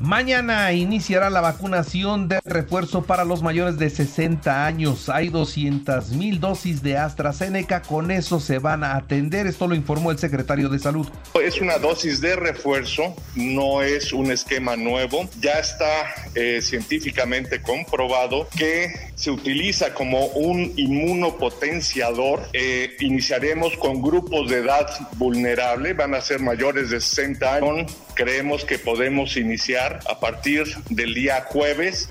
Mañana iniciará la vacunación de refuerzo para los mayores de 60 años. Hay 200 mil dosis de AstraZeneca. Con eso se van a atender. Esto lo informó el secretario de Salud. Es una dosis de refuerzo, no es un esquema nuevo. Ya está eh, científicamente comprobado que se utiliza como un inmunopotenciador. Eh, iniciaremos con grupos de edad vulnerable, van a ser mayores de 60 años. Creemos que podemos iniciar a partir del día jueves.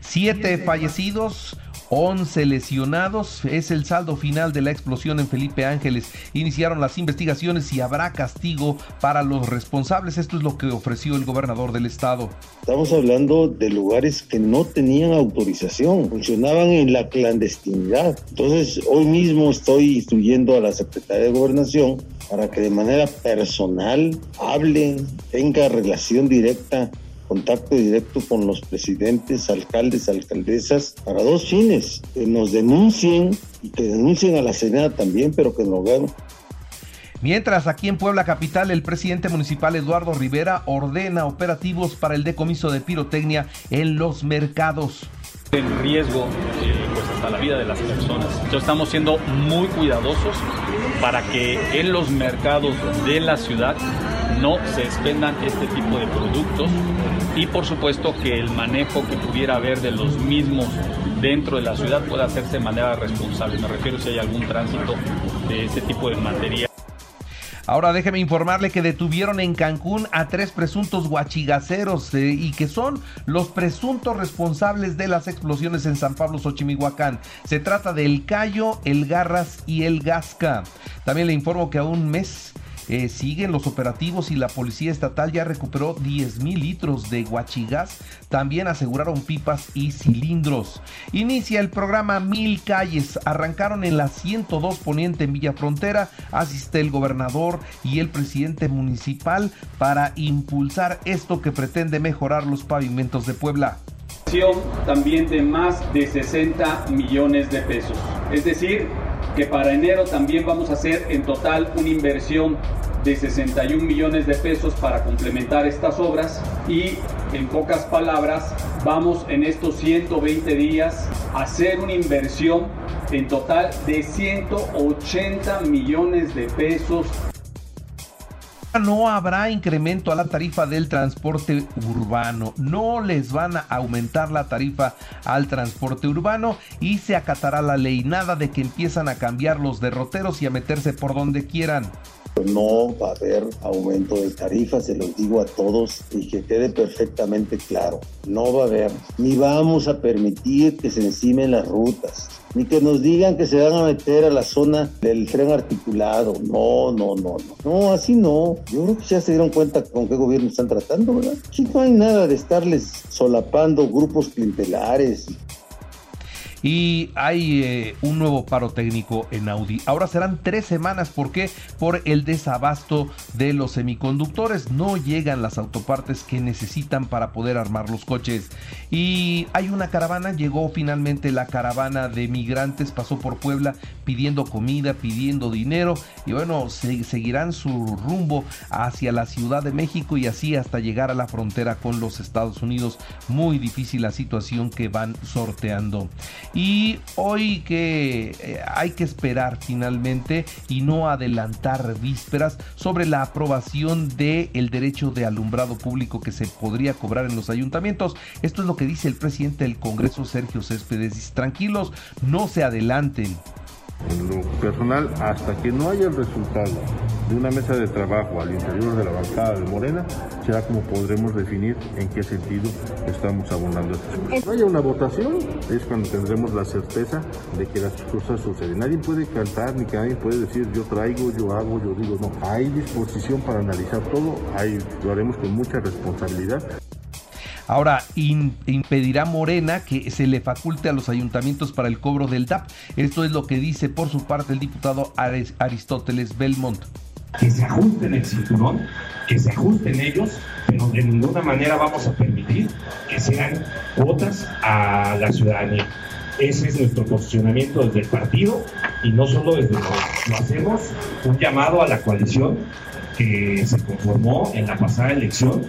Siete fallecidos 11 lesionados es el saldo final de la explosión en Felipe Ángeles. Iniciaron las investigaciones y habrá castigo para los responsables. Esto es lo que ofreció el gobernador del estado. Estamos hablando de lugares que no tenían autorización, funcionaban en la clandestinidad. Entonces, hoy mismo estoy instruyendo a la Secretaría de Gobernación para que de manera personal hable, tenga relación directa contacto directo con los presidentes, alcaldes, alcaldesas, para dos fines, que nos denuncien y que denuncien a la Senada también, pero que no hagan. Mientras aquí en Puebla Capital el presidente municipal Eduardo Rivera ordena operativos para el decomiso de pirotecnia en los mercados. En riesgo eh, pues hasta la vida de las personas. Entonces estamos siendo muy cuidadosos para que en los mercados de la ciudad no se expendan este tipo de productos y por supuesto que el manejo que pudiera haber de los mismos dentro de la ciudad pueda hacerse de manera responsable. Me refiero si hay algún tránsito de ese tipo de materia. Ahora déjeme informarle que detuvieron en Cancún a tres presuntos guachigaceros eh, y que son los presuntos responsables de las explosiones en San Pablo, Xochimihuacán. Se trata del Cayo, el Garras y el Gasca. También le informo que a un mes eh, siguen los operativos y la policía estatal ya recuperó 10 mil litros de guachigas. También aseguraron pipas y cilindros. Inicia el programa Mil Calles. Arrancaron en la 102 Poniente en Villa Frontera. Asiste el gobernador y el presidente municipal para impulsar esto que pretende mejorar los pavimentos de Puebla también de más de 60 millones de pesos. Es decir, que para enero también vamos a hacer en total una inversión de 61 millones de pesos para complementar estas obras y en pocas palabras vamos en estos 120 días a hacer una inversión en total de 180 millones de pesos no habrá incremento a la tarifa del transporte urbano. No les van a aumentar la tarifa al transporte urbano y se acatará la ley. Nada de que empiezan a cambiar los derroteros y a meterse por donde quieran. No va a haber aumento de tarifas, se los digo a todos y que quede perfectamente claro. No va a haber, ni vamos a permitir que se encimen las rutas ni que nos digan que se van a meter a la zona del tren articulado. No, no, no, no. No, así no. Yo creo que ya se dieron cuenta con qué gobierno están tratando, ¿verdad? Aquí no hay nada de estarles solapando grupos clientelares y hay eh, un nuevo paro técnico en Audi. Ahora serán tres semanas, ¿por qué? Por el desabasto de los semiconductores. No llegan las autopartes que necesitan para poder armar los coches. Y hay una caravana, llegó finalmente la caravana de migrantes, pasó por Puebla pidiendo comida, pidiendo dinero y bueno, seguirán su rumbo hacia la Ciudad de México y así hasta llegar a la frontera con los Estados Unidos. Muy difícil la situación que van sorteando. Y hoy que eh, hay que esperar finalmente y no adelantar vísperas sobre la aprobación del el derecho de alumbrado público que se podría cobrar en los ayuntamientos. Esto es lo que dice el presidente del Congreso, Sergio Céspedes. Tranquilos, no se adelanten. En lo personal, hasta que no haya el resultado de una mesa de trabajo al interior de la bancada de Morena, será como podremos definir en qué sentido estamos abonando estas No haya una votación, es cuando tendremos la certeza de que las cosas suceden. Nadie puede cantar ni que nadie puede decir yo traigo, yo hago, yo digo, no. Hay disposición para analizar todo, hay, lo haremos con mucha responsabilidad. Ahora, impedirá Morena que se le faculte a los ayuntamientos para el cobro del DAP. Esto es lo que dice por su parte el diputado Aristóteles Belmont. Que se ajusten el cinturón, que se ajusten ellos, pero de ninguna manera vamos a permitir que sean cuotas a la ciudadanía. Ese es nuestro posicionamiento desde el partido y no solo desde lo, lo hacemos un llamado a la coalición que se conformó en la pasada elección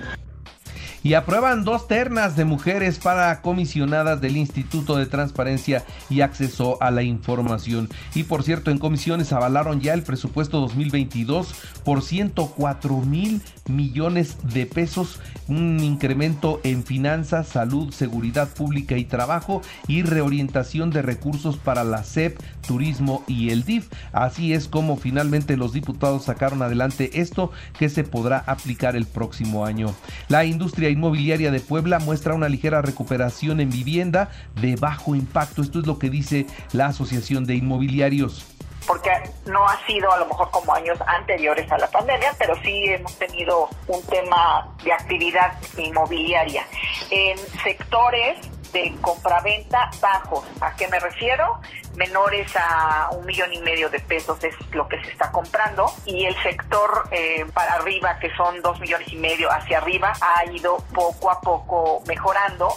y aprueban dos ternas de mujeres para comisionadas del Instituto de Transparencia y Acceso a la Información. Y por cierto, en comisiones avalaron ya el presupuesto 2022 por 104 mil millones de pesos, un incremento en finanzas, salud, seguridad pública y trabajo y reorientación de recursos para la SEP, turismo y el DIF. Así es como finalmente los diputados sacaron adelante esto que se podrá aplicar el próximo año. La industria inmobiliaria de Puebla muestra una ligera recuperación en vivienda de bajo impacto. Esto es lo que dice la Asociación de Inmobiliarios porque no ha sido a lo mejor como años anteriores a la pandemia, pero sí hemos tenido un tema de actividad inmobiliaria en sectores de compraventa bajos. ¿A qué me refiero? Menores a un millón y medio de pesos es lo que se está comprando y el sector eh, para arriba, que son dos millones y medio hacia arriba, ha ido poco a poco mejorando.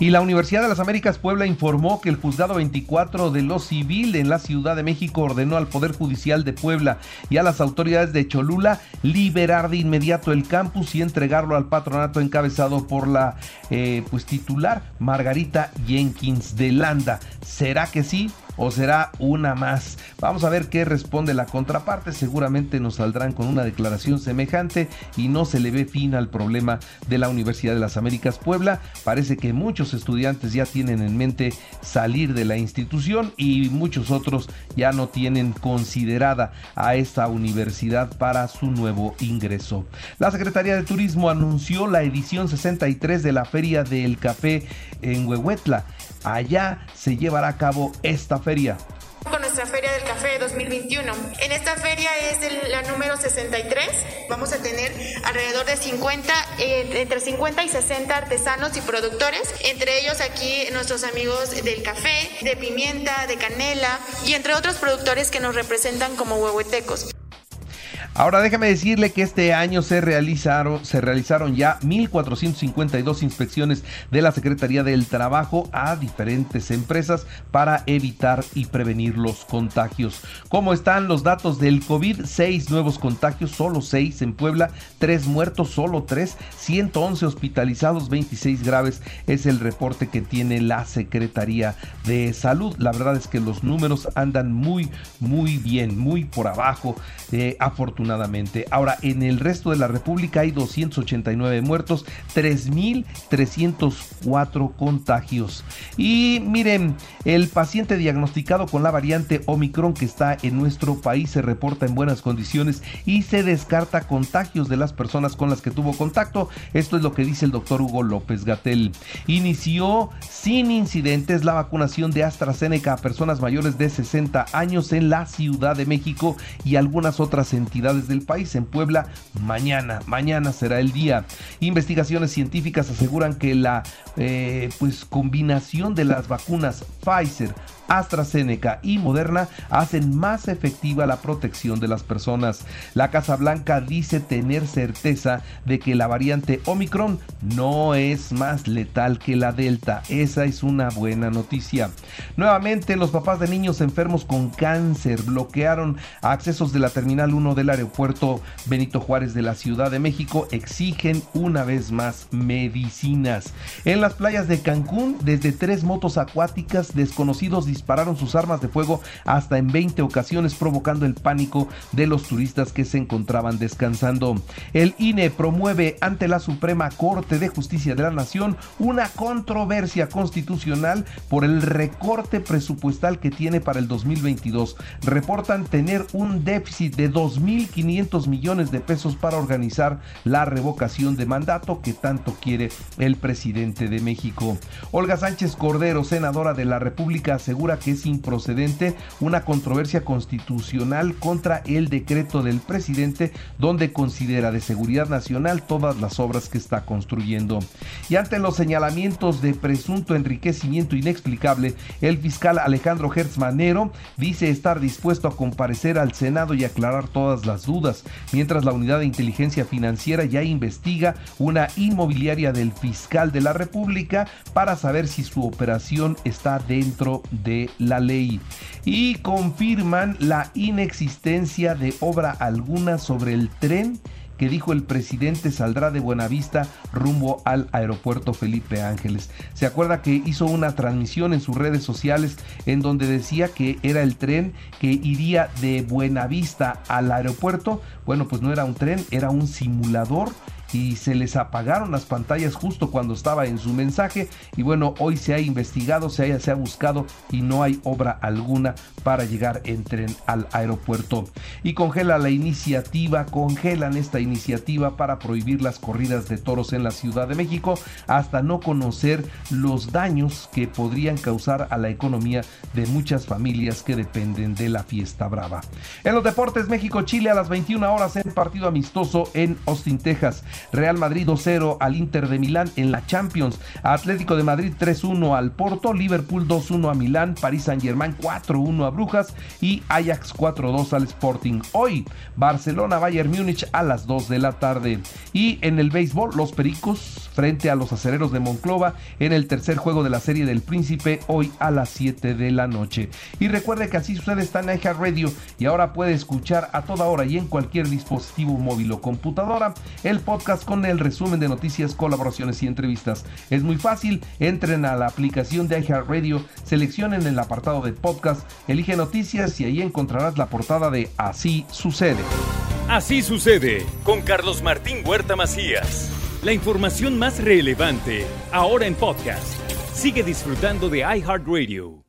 Y la Universidad de las Américas Puebla informó que el juzgado 24 de lo civil en la Ciudad de México ordenó al Poder Judicial de Puebla y a las autoridades de Cholula liberar de inmediato el campus y entregarlo al patronato encabezado por la eh, pues titular Margarita Jenkins de Landa. ¿Será que sí? O será una más. Vamos a ver qué responde la contraparte. Seguramente nos saldrán con una declaración semejante y no se le ve fin al problema de la Universidad de las Américas Puebla. Parece que muchos estudiantes ya tienen en mente salir de la institución y muchos otros ya no tienen considerada a esta universidad para su nuevo ingreso. La Secretaría de Turismo anunció la edición 63 de la Feria del Café en Huehuetla. Allá se llevará a cabo esta feria con nuestra Feria del Café 2021. En esta feria es la número 63. Vamos a tener alrededor de 50, eh, entre 50 y 60 artesanos y productores, entre ellos aquí nuestros amigos del café, de pimienta, de canela y entre otros productores que nos representan como huehuetecos. Ahora déjame decirle que este año se realizaron, se realizaron ya 1.452 inspecciones de la Secretaría del Trabajo a diferentes empresas para evitar y prevenir los contagios. ¿Cómo están los datos del COVID? Seis nuevos contagios, solo seis en Puebla, tres muertos, solo tres, 111 hospitalizados, 26 graves es el reporte que tiene la Secretaría de Salud. La verdad es que los números andan muy, muy bien, muy por abajo, eh, afortunadamente Ahora, en el resto de la República hay 289 muertos, 3.304 contagios. Y miren, el paciente diagnosticado con la variante Omicron que está en nuestro país se reporta en buenas condiciones y se descarta contagios de las personas con las que tuvo contacto. Esto es lo que dice el doctor Hugo López Gatel. Inició sin incidentes la vacunación de AstraZeneca a personas mayores de 60 años en la Ciudad de México y algunas otras entidades del país. En Puebla, mañana, mañana será el día. Investigaciones científicas aseguran que la eh, pues combinación de las vacunas Pfizer, AstraZeneca y Moderna hacen más efectiva la protección de las personas. La Casa Blanca dice tener certeza de que la variante Omicron no es más letal que la Delta. Esa es una buena noticia. Nuevamente, los papás de niños enfermos con cáncer bloquearon accesos de la Terminal 1 del aeropuerto Benito Juárez de la Ciudad de México. Exigen una vez más medicinas. En las playas de Cancún, desde tres motos acuáticas desconocidos dispararon sus armas de fuego hasta en 20 ocasiones provocando el pánico de los turistas que se encontraban descansando. El INE promueve ante la Suprema Corte de Justicia de la Nación una controversia constitucional por el recorte presupuestal que tiene para el 2022. Reportan tener un déficit de 2.500 millones de pesos para organizar la revocación de mandato que tanto quiere el presidente de México. Olga Sánchez Cordero, senadora de la República, asegura que es improcedente una controversia constitucional contra el decreto del presidente donde considera de seguridad nacional todas las obras que está construyendo. Y ante los señalamientos de presunto enriquecimiento inexplicable, el fiscal Alejandro Hertz Manero dice estar dispuesto a comparecer al Senado y aclarar todas las dudas, mientras la unidad de inteligencia financiera ya investiga una inmobiliaria del fiscal de la República para saber si su operación está dentro de la ley. Y confirman la inexistencia de obra alguna sobre el tren que dijo el presidente saldrá de Buenavista rumbo al aeropuerto Felipe Ángeles. Se acuerda que hizo una transmisión en sus redes sociales en donde decía que era el tren que iría de Buenavista al aeropuerto. Bueno, pues no era un tren, era un simulador y se les apagaron las pantallas justo cuando estaba en su mensaje y bueno, hoy se ha investigado, se ha, se ha buscado y no hay obra alguna para llegar en tren al aeropuerto. Y congela la iniciativa, congelan esta iniciativa para prohibir las corridas de toros en la Ciudad de México hasta no conocer los daños que podrían causar a la economía de muchas familias que dependen de la fiesta brava. En los deportes México-Chile a las 21 horas en partido amistoso en Austin, Texas. Real Madrid 2-0 al Inter de Milán en la Champions, Atlético de Madrid 3-1 al Porto, Liverpool 2-1 a Milán, París Saint-Germain 4-1 a Brujas y Ajax 4-2 al Sporting. Hoy Barcelona Bayern Múnich a las 2 de la tarde. Y en el béisbol los Pericos frente a los acereros de Monclova en el tercer juego de la serie del Príncipe hoy a las 7 de la noche. Y recuerde que así sucede está en Radio y ahora puede escuchar a toda hora y en cualquier dispositivo móvil o computadora el con el resumen de noticias, colaboraciones y entrevistas. Es muy fácil, entren a la aplicación de iHeartRadio, seleccionen el apartado de podcast, elige noticias y ahí encontrarás la portada de Así sucede. Así sucede con Carlos Martín Huerta Macías. La información más relevante ahora en podcast. Sigue disfrutando de iHeartRadio.